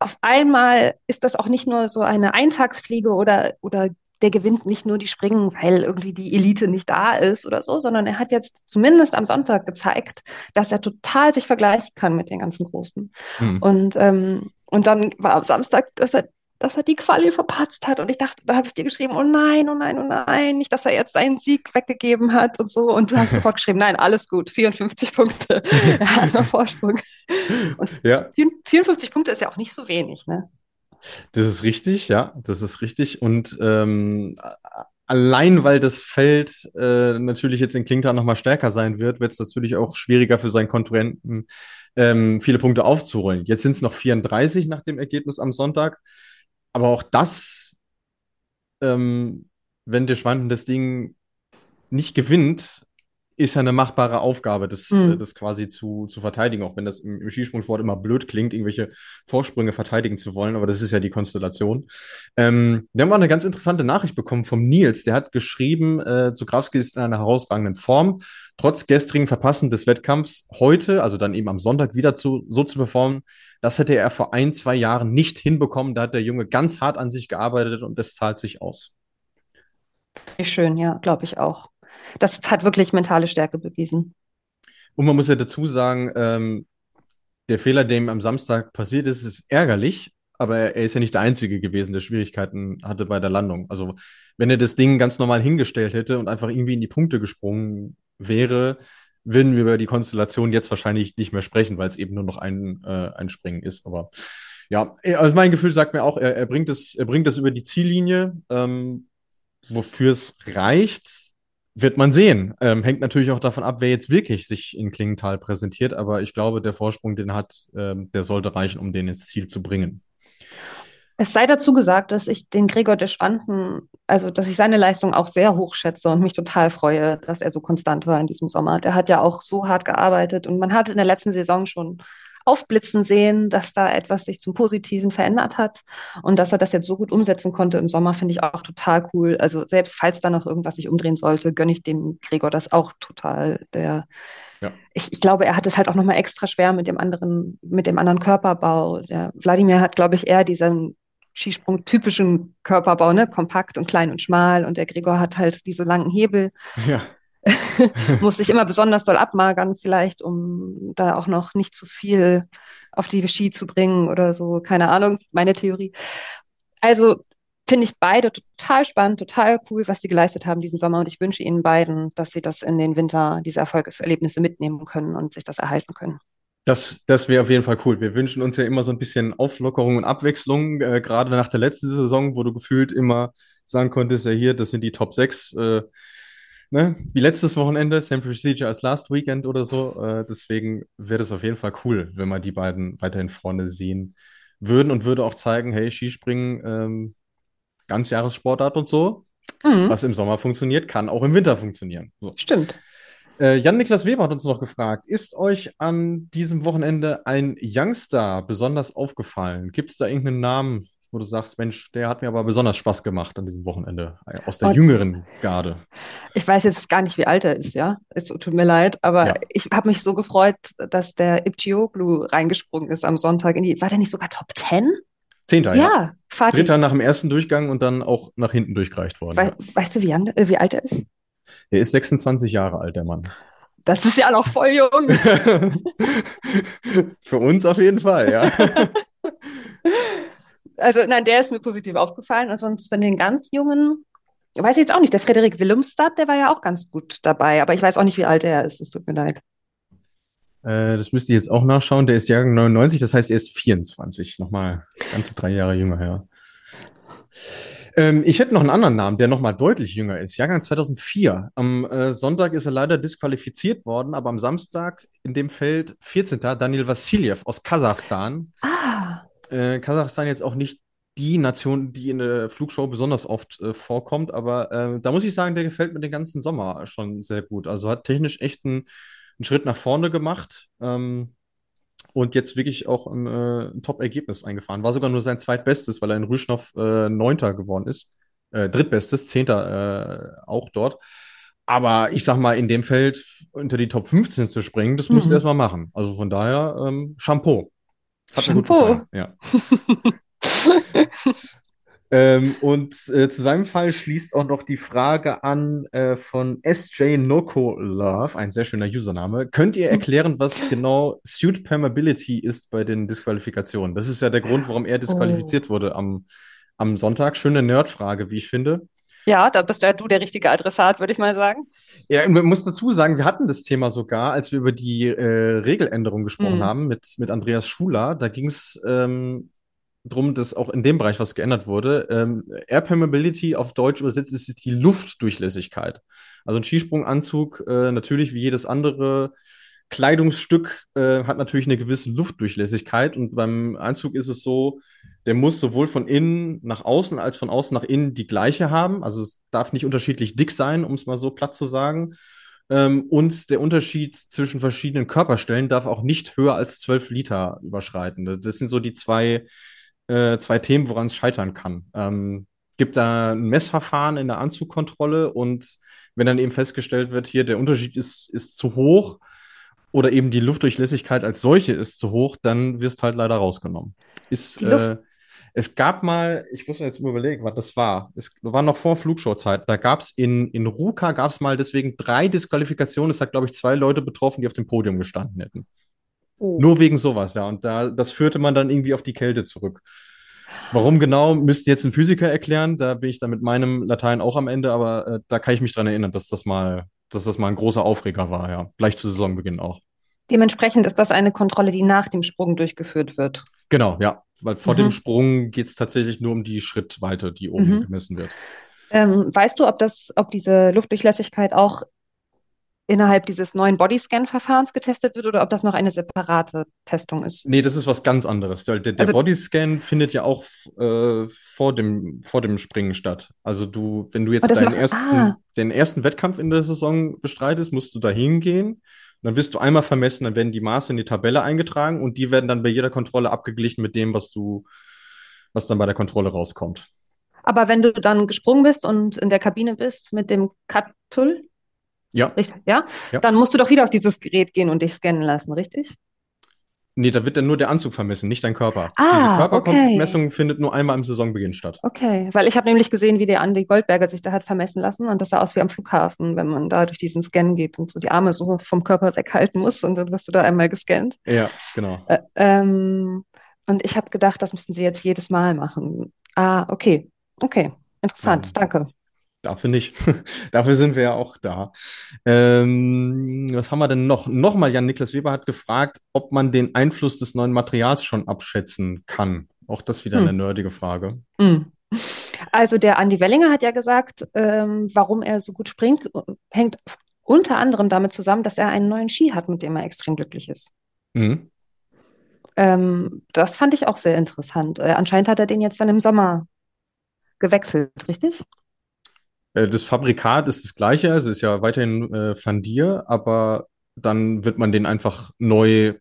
auf einmal ist das auch nicht nur so eine Eintagsfliege oder, oder der gewinnt nicht nur die Springen, weil irgendwie die Elite nicht da ist oder so, sondern er hat jetzt zumindest am Sonntag gezeigt, dass er total sich vergleichen kann mit den ganzen Großen. Hm. Und, ähm, und dann war am Samstag, dass er dass er die Quali verpatzt hat. Und ich dachte, da habe ich dir geschrieben, oh nein, oh nein, oh nein, nicht, dass er jetzt seinen Sieg weggegeben hat und so. Und du hast [LAUGHS] sofort geschrieben, nein, alles gut, 54 Punkte. [LAUGHS] er hat noch Vorsprung. Und ja. 54 Punkte ist ja auch nicht so wenig, ne? Das ist richtig, ja, das ist richtig. Und ähm, allein weil das Feld äh, natürlich jetzt in Klingtal nochmal stärker sein wird, wird es natürlich auch schwieriger für seinen Konkurrenten, ähm, viele Punkte aufzuholen. Jetzt sind es noch 34 nach dem Ergebnis am Sonntag. Aber auch das, ähm, wenn der Schwanden das Ding nicht gewinnt, ist ja eine machbare Aufgabe, das, mhm. das quasi zu, zu verteidigen, auch wenn das im, im, Skisprungsport immer blöd klingt, irgendwelche Vorsprünge verteidigen zu wollen, aber das ist ja die Konstellation. Ähm, wir haben auch eine ganz interessante Nachricht bekommen vom Nils, der hat geschrieben, äh, Zugrowski ist in einer herausragenden Form, trotz gestrigen Verpassen des Wettkampfs heute, also dann eben am Sonntag wieder zu, so zu performen, das hätte er vor ein, zwei Jahren nicht hinbekommen, da hat der Junge ganz hart an sich gearbeitet und das zahlt sich aus. Schön, ja, glaube ich auch das hat wirklich mentale Stärke bewiesen. Und man muss ja dazu sagen, ähm, der Fehler, der ihm am Samstag passiert ist, ist ärgerlich, aber er, er ist ja nicht der Einzige gewesen, der Schwierigkeiten hatte bei der Landung. Also, wenn er das Ding ganz normal hingestellt hätte und einfach irgendwie in die Punkte gesprungen wäre, würden wir über die Konstellation jetzt wahrscheinlich nicht mehr sprechen, weil es eben nur noch ein, äh, ein Springen ist. Aber ja, also mein Gefühl sagt mir auch, er, er bringt es, er bringt es über die Ziellinie. Ähm, wofür es reicht, wird man sehen. Ähm, hängt natürlich auch davon ab, wer jetzt wirklich sich in Klingenthal präsentiert. Aber ich glaube, der Vorsprung, den hat, ähm, der sollte reichen, um den ins Ziel zu bringen. Es sei dazu gesagt, dass ich den Gregor de Schwanden, also dass ich seine Leistung auch sehr hoch schätze und mich total freue, dass er so konstant war in diesem Sommer. Der hat ja auch so hart gearbeitet und man hat in der letzten Saison schon aufblitzen sehen, dass da etwas sich zum Positiven verändert hat und dass er das jetzt so gut umsetzen konnte im Sommer, finde ich auch total cool. Also selbst falls da noch irgendwas sich umdrehen sollte, gönne ich dem Gregor das auch total. Der, ja. ich, ich glaube, er hat es halt auch nochmal extra schwer mit dem anderen, mit dem anderen Körperbau. Der Wladimir hat, glaube ich, eher diesen Skisprung-typischen Körperbau, ne? kompakt und klein und schmal. Und der Gregor hat halt diese langen Hebel. Ja. [LAUGHS] muss sich immer besonders doll abmagern, vielleicht, um da auch noch nicht zu viel auf die Ski zu bringen oder so. Keine Ahnung, meine Theorie. Also finde ich beide total spannend, total cool, was sie geleistet haben diesen Sommer. Und ich wünsche ihnen beiden, dass sie das in den Winter, diese Erfolgserlebnisse mitnehmen können und sich das erhalten können. Das, das wäre auf jeden Fall cool. Wir wünschen uns ja immer so ein bisschen Auflockerung und Abwechslung, äh, gerade nach der letzten Saison, wo du gefühlt immer sagen konntest, ja hier, das sind die Top 6. Äh, ne, wie letztes Wochenende, same procedure als last weekend oder so. Äh, deswegen wäre es auf jeden Fall cool, wenn wir die beiden weiterhin vorne sehen würden und würde auch zeigen, hey, Skispringen, ähm, Ganzjahressportart und so, mhm. was im Sommer funktioniert, kann auch im Winter funktionieren. So. Stimmt. Äh, Jan-Niklas Weber hat uns noch gefragt, ist euch an diesem Wochenende ein Youngster besonders aufgefallen? Gibt es da irgendeinen Namen, wo du sagst, Mensch, der hat mir aber besonders Spaß gemacht an diesem Wochenende, äh, aus der Und jüngeren Garde. Ich weiß jetzt gar nicht, wie alt er ist, ja. Es tut mir leid, aber ja. ich habe mich so gefreut, dass der Ipchioglu reingesprungen ist am Sonntag. In die, war der nicht sogar Top 10? Zehnter, Ja, ja. Fatih. Dritter nach dem ersten Durchgang und dann auch nach hinten durchgereicht worden. Wei Ja. weißt du, wie, young, äh, wie alt er ist? Der ist 26 Jahre alt, der Mann. Das ist ja noch voll jung. [LAUGHS] Für uns auf jeden Fall, ja. [LAUGHS] Also, nein, der ist mir positiv aufgefallen. Und sonst von den ganz Jungen, weiß ich jetzt auch nicht. Der Frederik Willemstad, der war ja auch ganz gut dabei. Aber ich weiß auch nicht, wie alt er ist. Es tut mir leid. Äh, das müsste ich jetzt auch nachschauen. Der ist Jahrgang 99, das heißt, er ist 24. Nochmal ganze drei Jahre jünger, ja. Ähm, ich hätte noch einen anderen Namen, der nochmal deutlich jünger ist. Jahrgang 2004. Am äh, Sonntag ist er leider disqualifiziert worden, aber am Samstag in dem Feld 14. Daniel Vassiljev aus Kasachstan. Ah, Äh, Kasachstan jetzt auch nicht die Nation, die in der Flugshow besonders oft äh, vorkommt, aber äh, da muss ich sagen, der gefällt mir den ganzen Sommer schon sehr gut. Also hat technisch echt einen, einen Schritt nach vorne gemacht ähm, und jetzt wirklich auch ein, äh, ein Top-Ergebnis eingefahren. War sogar nur sein zweitbestes, weil er in Rüschnow äh, Neunter geworden ist. Äh, drittbestes, Zehnter auch dort. Aber ich sag mal, in dem Feld unter die Top 15 zu springen, das musst du Mhm. erstmal machen. Also von daher, ähm, Shampoo. Hat mir gut Shampoo. gefallen. Ja. [LAUGHS] Ähm, und äh, zu seinem Fall schließt auch noch die Frage an äh, von SJ Noko Love, ein sehr schöner Username. Könnt ihr erklären, was genau Suit Permeability ist bei den Disqualifikationen? Das ist ja der Grund, warum er disqualifiziert wurde am, am Sonntag. Schöne Nerdfrage, wie ich finde. Ja, da bist ja du der richtige Adressat, würde ich mal sagen. Ja, man muss dazu sagen, wir hatten das Thema sogar, als wir über die äh, Regeländerung gesprochen Mhm. haben mit, mit Andreas Schuler. Da ging es ähm, drum, dass auch in dem Bereich was geändert wurde. Ähm, Air Permeability auf Deutsch übersetzt ist die Luftdurchlässigkeit. Also ein Skisprunganzug, äh, natürlich wie jedes andere Kleidungsstück, äh, hat natürlich eine gewisse Luftdurchlässigkeit. Und beim Anzug ist es so, der muss sowohl von innen nach außen als von außen nach innen die gleiche haben. Also es darf nicht unterschiedlich dick sein, um es mal so platt zu sagen. Ähm, und der Unterschied zwischen verschiedenen Körperstellen darf auch nicht höher als 12 Liter überschreiten. Das sind so die zwei, äh, zwei Themen, woran es scheitern kann. Ähm, gibt da ein Messverfahren in der Anzugkontrolle und wenn dann eben festgestellt wird, hier der Unterschied ist, ist zu hoch oder eben die Luftdurchlässigkeit als solche ist zu hoch, dann wirst halt leider rausgenommen. Ist, Die Luft- äh, es gab mal, ich muss mir jetzt mal überlegen, was das war. Es war noch vor Flugshow-Zeit. Da gab es in, in Ruka gab es mal deswegen drei Disqualifikationen. Es hat, glaube ich, zwei Leute betroffen, die auf dem Podium gestanden hätten. Oh. Nur wegen sowas, ja. Und da, das führte man dann irgendwie auf die Kälte zurück. Warum genau, müsste jetzt ein Physiker erklären. Da bin ich dann mit meinem Latein auch am Ende, aber äh, da kann ich mich dran erinnern, dass das mal, dass das mal ein großer Aufreger war, ja. Gleich zu Saisonbeginn auch. Dementsprechend ist das eine Kontrolle, die nach dem Sprung durchgeführt wird. Genau, ja. Weil vor Mhm. dem Sprung geht es tatsächlich nur um die Schrittweite, die oben Mhm. gemessen wird. Ähm, weißt du, ob das, ob diese Luftdurchlässigkeit auch innerhalb dieses neuen Bodyscan-Verfahrens getestet wird oder ob das noch eine separate Testung ist? Nee, das ist was ganz anderes. Der, der, Also- Bodyscan findet ja auch äh, vor dem, vor dem Springen statt. Also du, wenn du jetzt deinen macht- ersten, ah. den ersten Wettkampf in der Saison bestreitest, musst du da hingehen. Dann wirst du einmal vermessen, dann werden die Maße in die Tabelle eingetragen und die werden dann bei jeder Kontrolle abgeglichen mit dem, was du, was dann bei der Kontrolle rauskommt. Aber wenn du dann gesprungen bist und in der Kabine bist mit dem Cut-Tool, Ja, richtig, ja? Ja. Dann musst du doch wieder auf dieses Gerät gehen und dich scannen lassen, richtig? Nee, da wird dann nur der Anzug vermessen, nicht dein Körper. Ah, Diese okay. Körpermessung findet nur einmal im Saisonbeginn statt. Okay, weil ich habe nämlich gesehen, wie der Andi Goldberger sich da hat vermessen lassen und das sah aus wie am Flughafen, wenn man da durch diesen Scan geht und so die Arme so vom Körper weghalten muss und dann wirst du da einmal gescannt. Ja, genau. Äh, ähm, und ich habe gedacht, das müssten sie jetzt jedes Mal machen. Ah, okay. Okay. Interessant. Ja. Danke. Dafür nicht. [LAUGHS] Dafür sind wir ja auch da. Ähm, was haben wir denn noch? Nochmal, Jan-Niklas Weber hat gefragt, ob man den Einfluss des neuen Materials schon abschätzen kann. Auch das wieder Hm. eine nerdige Frage. Mm. Also der Andi Wellinger hat ja gesagt, ähm, warum er so gut springt, hängt unter anderem damit zusammen, dass er einen neuen Ski hat, mit dem er extrem glücklich ist. Mhm. Ähm, das fand ich auch sehr interessant. Äh, anscheinend hat er den jetzt dann im Sommer gewechselt, richtig? Äh, Das Fabrikat ist das gleiche, also ist ja weiterhin äh, Van Dier, aber dann wird man den einfach neu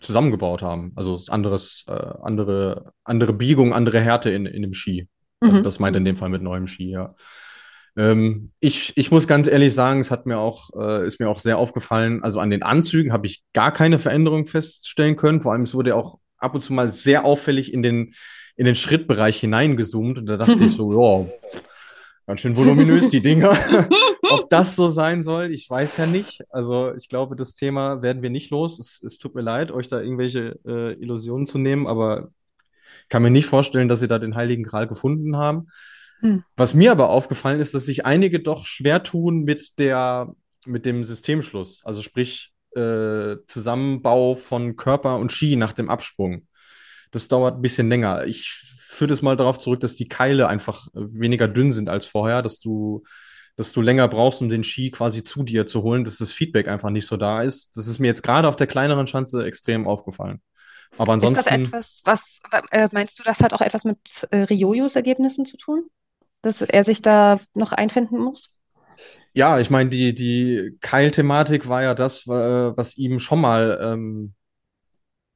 zusammengebaut haben. Also es ist anderes, äh, andere, andere Biegung, andere Härte in, in dem Ski. Also Mhm. das meint in dem Fall mit neuem Ski, ja. Ähm, ich, ich muss ganz ehrlich sagen, es hat mir auch, äh, ist mir auch sehr aufgefallen. Also an den Anzügen habe ich gar keine Veränderung feststellen können. Vor allem, es wurde auch ab und zu mal sehr auffällig in den, in den Schrittbereich hineingezoomt und da dachte ich so, [LAUGHS] ja, ganz schön voluminös die Dinger. [LAUGHS] Ob das so sein soll, ich weiß ja nicht. Also ich glaube, das Thema werden wir nicht los. Es, es tut mir leid, euch da irgendwelche äh, Illusionen zu nehmen, aber kann mir nicht vorstellen, dass sie da den Heiligen Gral gefunden haben. Hm. Was mir aber aufgefallen ist, dass sich einige doch schwer tun mit der, mit dem Systemschluss. Also sprich, äh, Zusammenbau von Körper und Ski nach dem Absprung. Das dauert ein bisschen länger. Ich führe das mal darauf zurück, dass die Keile einfach weniger dünn sind als vorher, dass du, dass du länger brauchst, um den Ski quasi zu dir zu holen, dass das Feedback einfach nicht so da ist. Das ist mir jetzt gerade auf der kleineren Schanze extrem aufgefallen. Aber ansonsten. Ist das etwas, was äh, meinst du, das hat auch etwas mit äh, Riojos Ergebnissen zu tun? Dass er sich da noch einfinden muss? Ja, ich meine, die, die Keil-Thematik war ja das, was ihm schon mal ähm,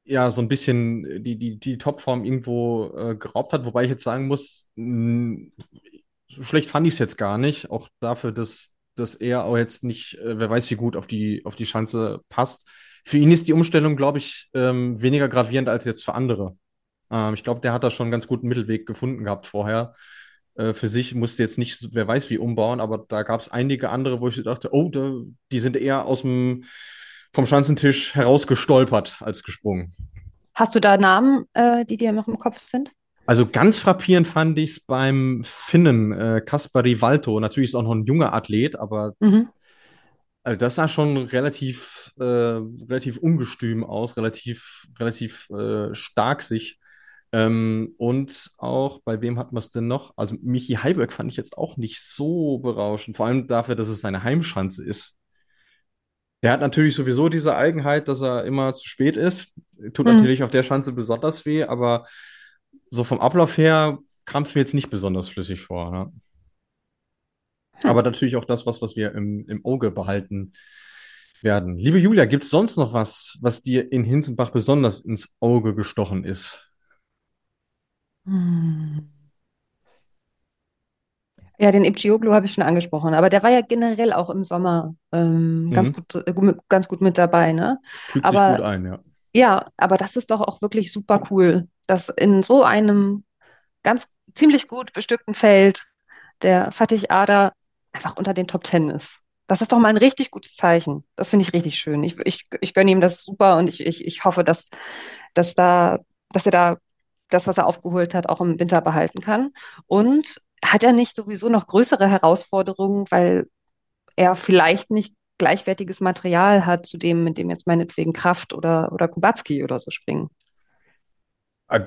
ja so ein bisschen die, die, die Topform irgendwo äh, geraubt hat, wobei ich jetzt sagen muss, mh, so schlecht fand ich es jetzt gar nicht. Auch dafür, dass, dass er auch jetzt nicht, äh, wer weiß, wie gut auf die, auf die Schanze passt. Für ihn ist die Umstellung, glaube ich, ähm, weniger gravierend als jetzt für andere. Ähm, ich glaube, der hat da schon einen ganz guten Mittelweg gefunden gehabt vorher. Äh, für sich musste jetzt nicht, wer weiß wie, umbauen, aber da gab es einige andere, wo ich dachte, oh, die sind eher aus dem, vom Schanzentisch herausgestolpert als gesprungen. Hast du da Namen, äh, die dir noch im Kopf sind? Also ganz frappierend fand ich es beim Finnen, äh, Kaspari Valto. Natürlich ist auch noch ein junger Athlet, aber mhm. Also das sah schon relativ, äh, relativ ungestüm aus, relativ, relativ äh, stark sich. Ähm, und auch, bei wem hat man es denn noch? Also Michi Heiberg fand ich jetzt auch nicht so berauschend, vor allem dafür, dass es seine Heimschanze ist. Der hat natürlich sowieso diese Eigenheit, dass er immer zu spät ist. Tut mhm. natürlich auf der Schanze besonders weh, aber so vom Ablauf her kam es mir jetzt nicht besonders flüssig vor. Ja. Aber natürlich auch das, was, was wir im, im Auge behalten werden. Liebe Julia, gibt es sonst noch was, was dir in Hinzenbach besonders ins Auge gestochen ist? Hm. Ja, den Ipchioglu habe ich schon angesprochen, aber der war ja generell auch im Sommer ähm, mhm. ganz, gut, äh, ganz gut mit dabei. Ne? Fühlt aber, sich gut ein, ja. Ja, aber das ist doch auch wirklich super cool, dass in so einem ganz ziemlich gut bestückten Feld der Fatih Ada einfach unter den Top Ten ist. Das ist doch mal ein richtig gutes Zeichen. Das finde ich richtig schön. Ich, ich, ich gönne ihm das super und ich, ich, ich hoffe, dass, dass, da, dass er da das, was er aufgeholt hat, auch im Winter behalten kann. Und hat er nicht sowieso noch größere Herausforderungen, weil er vielleicht nicht gleichwertiges Material hat zu dem, mit dem jetzt meinetwegen Kraft oder, oder Kubacki oder so springen? Ah,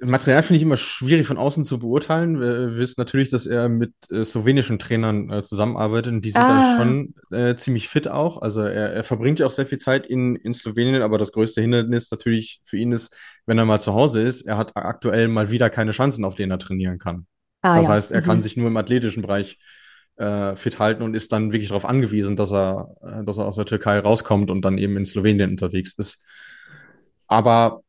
Material finde ich immer schwierig von außen zu beurteilen. Wir wissen natürlich, dass er mit äh, slowenischen Trainern äh, zusammenarbeitet und die sind ah. da schon äh, ziemlich fit auch. Also er, er verbringt ja auch sehr viel Zeit in, in Slowenien, aber das größte Hindernis natürlich für ihn ist, wenn er mal zu Hause ist, er hat aktuell mal wieder keine Chancen, auf denen er trainieren kann. Ah, das ja. heißt, er mhm. kann sich nur im athletischen Bereich äh, fit halten und ist dann wirklich darauf angewiesen, dass er, äh, dass er aus der Türkei rauskommt und dann eben in Slowenien unterwegs ist. Aber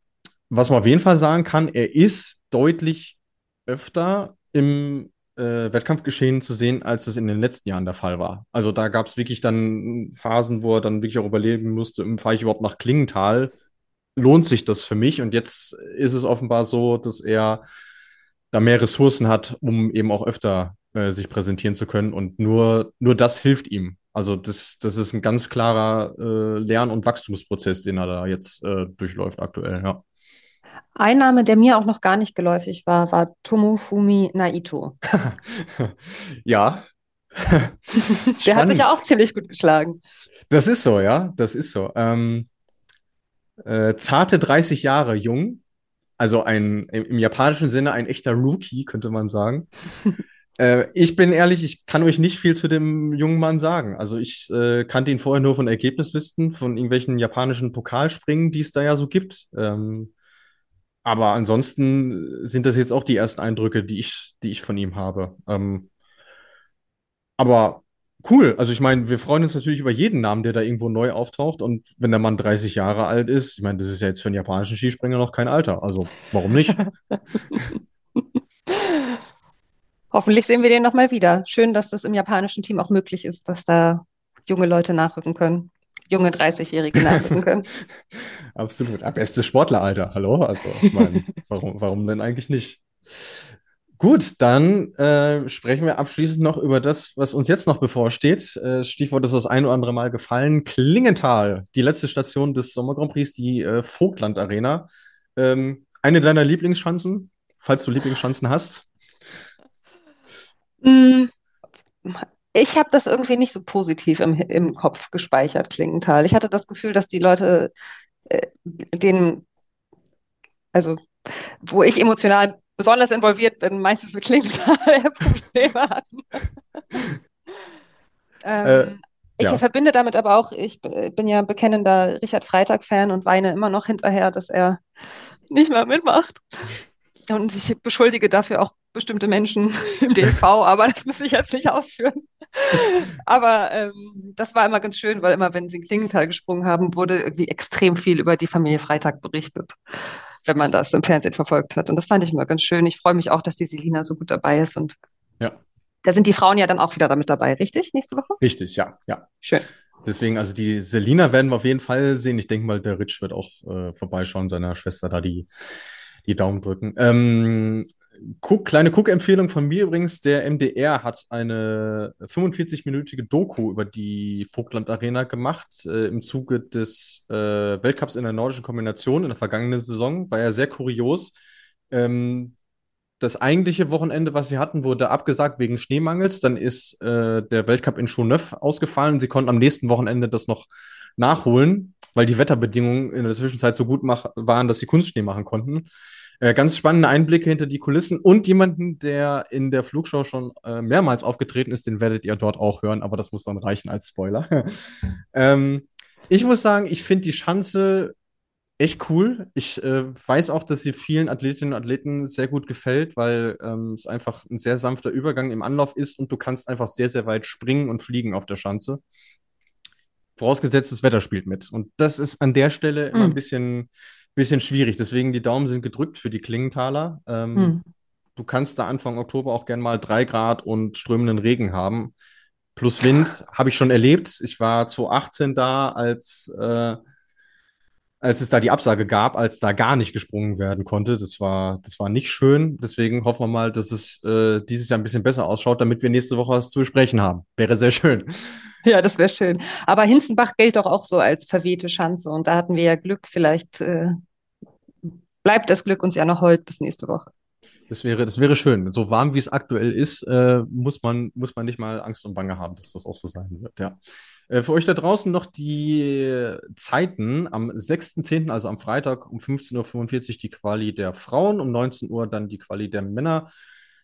was man auf jeden Fall sagen kann, er ist deutlich öfter im äh, Wettkampfgeschehen zu sehen, als es in den letzten Jahren der Fall war. Also da gab es wirklich dann Phasen, wo er dann wirklich auch überleben musste, fahre ich überhaupt nach Klingenthal? Lohnt sich das für mich? Und jetzt ist es offenbar so, dass er da mehr Ressourcen hat, um eben auch öfter äh, sich präsentieren zu können. Und nur, nur das hilft ihm. Also das, das ist ein ganz klarer äh, Lern- und Wachstumsprozess, den er da jetzt äh, durchläuft aktuell, ja. Ein Name, der mir auch noch gar nicht geläufig war, war Tomofumi Naito. [LAUGHS] ja. [LAUGHS] der hat sich ja auch ziemlich gut geschlagen. Das ist so, ja, das ist so. Ähm, äh, zarte 30 Jahre jung, also ein im, japanischen Sinne ein echter Rookie, könnte man sagen. [LAUGHS] äh, ich bin ehrlich, ich kann euch nicht viel zu dem jungen Mann sagen. Also ich äh, kannte ihn vorher nur von Ergebnislisten, von irgendwelchen japanischen Pokalspringen, die es da ja so gibt. Ähm, aber ansonsten sind das jetzt auch die ersten Eindrücke, die ich, die ich von ihm habe. Ähm, aber cool. Also ich meine, wir freuen uns natürlich über jeden Namen, der da irgendwo neu auftaucht. Und wenn der Mann 30 Jahre alt ist, ich meine, das ist ja jetzt für einen japanischen Skispringer noch kein Alter. Also warum nicht? [LAUGHS] Hoffentlich sehen wir den nochmal wieder. Schön, dass das im japanischen Team auch möglich ist, dass da junge Leute nachrücken können. junge 30-Jährige nachrücken können. [LAUGHS] Absolut. Bestes Sportleralter, hallo? Also, ich meine, warum, warum denn eigentlich nicht? Gut, dann äh, sprechen wir abschließend noch über das, was uns jetzt noch bevorsteht. Äh, Stichwort ist das ein oder andere Mal gefallen. Klingenthal, die letzte Station des Sommer Grand Prix, die äh, Vogtland Arena. Ähm, eine deiner Lieblingsschanzen, falls du Lieblingsschanzen hast? Mm, ich habe das irgendwie nicht so positiv im, im Kopf gespeichert, Klingenthal. Ich hatte das Gefühl, dass die Leute äh, den, also wo ich emotional besonders involviert bin, meistens mit Klingenthal Probleme [LAUGHS] hatten. [LAUGHS] ähm, äh, ich ja. verbinde damit aber auch, ich bin ja bekennender Richard Freitag-Fan und weine immer noch hinterher, dass er nicht mehr mitmacht. Und ich beschuldige dafür auch bestimmte Menschen [LAUGHS] im DSV, aber das muss ich jetzt nicht ausführen. aber ähm, das war immer ganz schön, weil immer, wenn sie in Klingenthal gesprungen haben, wurde irgendwie extrem viel über die Familie Freitag berichtet, wenn man das im Fernsehen verfolgt hat. Und das fand ich immer ganz schön. Ich freue mich auch, dass die Selina so gut dabei ist. Und ja. da sind die Frauen ja dann auch wieder damit dabei, richtig? Nächste Woche? Richtig, ja, ja. Schön. Deswegen, also die Selina werden wir auf jeden Fall sehen. Ich denke mal, der Rich wird auch äh, vorbeischauen, seiner Schwester da die die Daumen drücken. Ähm, Cook, kleine Cook-Empfehlung von mir übrigens. Der MDR hat eine 45-minütige Doku über die Vogtland Arena gemacht äh, im Zuge des äh, Weltcups in der nordischen Kombination in der vergangenen Saison. War ja sehr kurios. Ähm, das eigentliche Wochenende, was sie hatten, wurde abgesagt wegen Schneemangels. Dann ist äh, der Weltcup in Chauneuf ausgefallen. Sie konnten am nächsten Wochenende das noch nachholen, weil die Wetterbedingungen in der Zwischenzeit so gut waren, dass sie Kunstschnee machen konnten. Äh, ganz spannende Einblicke hinter die Kulissen und jemanden, der in der Flugshow schon äh, mehrmals aufgetreten ist, den werdet ihr dort auch hören, aber das muss dann reichen als Spoiler. [LAUGHS] ähm, ich muss sagen, ich finde die Schanze echt cool. Ich äh, weiß auch, dass sie vielen Athletinnen und Athleten sehr gut gefällt, weil ähm, es einfach ein sehr sanfter Übergang im Anlauf ist und du kannst einfach sehr, sehr weit springen und fliegen auf der Schanze. Vorausgesetzt, das Wetter spielt mit. Und das ist an der Stelle immer hm. ein bisschen bisschen schwierig. Deswegen die Daumen sind gedrückt für die Klingenthaler. Ähm, hm. Du kannst da Anfang Oktober auch gern mal drei Grad und strömenden Regen haben. Plus Wind habe ich schon erlebt. Ich war 2018 da, als, äh, als es da die Absage gab, als da gar nicht gesprungen werden konnte. Das war, das war nicht schön. Deswegen hoffen wir mal, dass es äh, dieses Jahr ein bisschen besser ausschaut, damit wir nächste Woche was zu besprechen haben. Wäre sehr schön. Ja, das wäre schön. Aber Hinzenbach gilt doch auch so als verwehte Schanze. Und da hatten wir ja Glück. Vielleicht äh, bleibt das Glück uns ja noch heute bis nächste Woche. Das wäre, das wäre schön. So warm wie es aktuell ist, äh, muss, man, muss man nicht mal Angst und Bange haben, dass das auch so sein wird. Ja. Äh, für euch da draußen noch die Zeiten. Am 6.10., also am Freitag um 15.45 Uhr die Quali der Frauen, um 19 Uhr dann die Quali der Männer.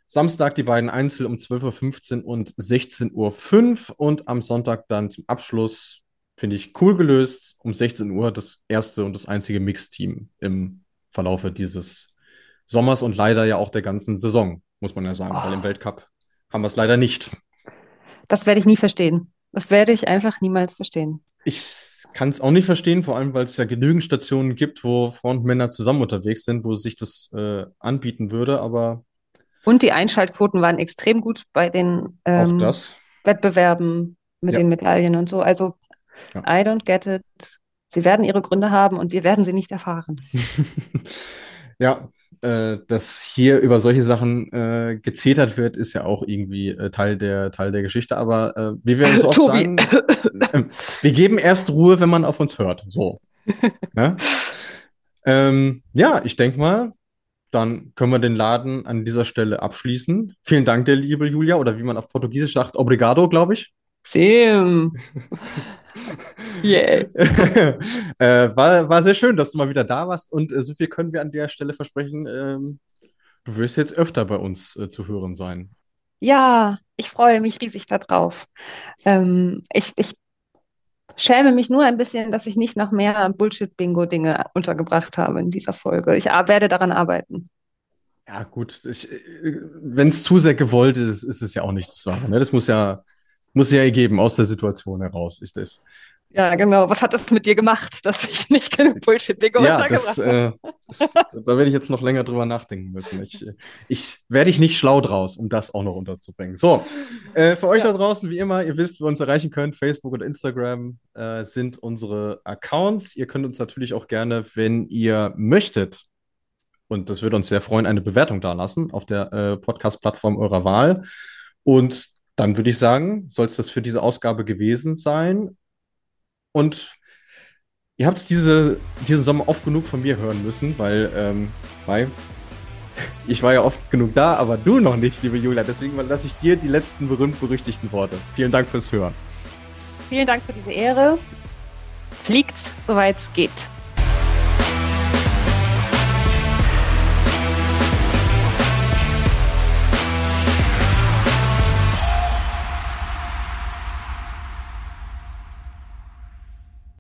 Samstag die beiden Einzel um 12.15 Uhr und 16.05 Uhr und am Sonntag dann zum Abschluss, finde ich cool gelöst, um 16 Uhr das erste und das einzige Mixteam im Verlaufe dieses Sommers und leider ja auch der ganzen Saison, muss man ja sagen, oh. weil im Weltcup haben wir es leider nicht. Das werde ich nie verstehen. Das werde ich einfach niemals verstehen. Ich kann es auch nicht verstehen, vor allem weil es ja genügend Stationen gibt, wo Frauen und Männer zusammen unterwegs sind, wo sich das äh, anbieten würde, aber. Und die Einschaltquoten waren extrem gut bei den ähm, Wettbewerben mit ja. den Medaillen und so. Also, ja. I don't get it. Sie werden ihre Gründe haben und wir werden sie nicht erfahren. [LAUGHS] ja, äh, dass hier über solche Sachen äh, gezetert wird, ist ja auch irgendwie äh, Teil, der, Teil der Geschichte. Aber äh, wie wir so oft sagen, äh, wir geben erst Ruhe, wenn man auf uns hört. So. ja? Ähm, ja, ich denke mal, dann können wir den Laden an dieser Stelle abschließen. Vielen Dank, der liebe Julia, oder wie man auf Portugiesisch sagt, obrigado, glaube ich. Sim. [LAUGHS] Yeah. [LAUGHS] äh, war, war sehr schön, dass du mal wieder da warst und äh, so viel können wir an der Stelle versprechen. Ähm, du wirst jetzt öfter bei uns äh, zu hören sein. Ja, ich freue mich riesig darauf. Ähm, ich, ich schäme mich nur ein bisschen, dass ich nicht noch mehr Bullshit-Bingo-Dinge untergebracht habe in dieser Folge. Ich werde daran arbeiten. Ja, gut. Äh, Wenn es zu sehr gewollt ist, ist es ja auch nichts zu machen. Ne? Das muss ja muss ja ergeben aus der Situation heraus. Ich, Ja, genau. Was hat das mit dir gemacht, [LAUGHS] dass ich nicht genug Bullshit-Bingo ja, das, äh, das, da werde ich jetzt noch länger drüber nachdenken müssen. Ich, ich werde ich nicht schlau draus, um das auch noch unterzubringen. So, äh, für euch ja. da draußen, wie immer, ihr wisst, wo ihr uns erreichen könnt. Facebook und Instagram äh, sind unsere Accounts. Ihr könnt uns natürlich auch gerne, wenn ihr möchtet, und das würde uns sehr freuen, eine Bewertung da lassen auf der äh, Podcast-Plattform eurer Wahl. Und dann würde ich sagen, soll es das für diese Ausgabe gewesen sein. Und ihr habt diese, diesen Sommer oft genug von mir hören müssen, weil, ähm, weil [LAUGHS] ich war ja oft genug da, aber du noch nicht, liebe Julia. Deswegen lasse ich dir die letzten berühmt-berüchtigten Worte. Vielen Dank fürs Hören. Vielen Dank für diese Ehre. Fliegt, soweit es geht.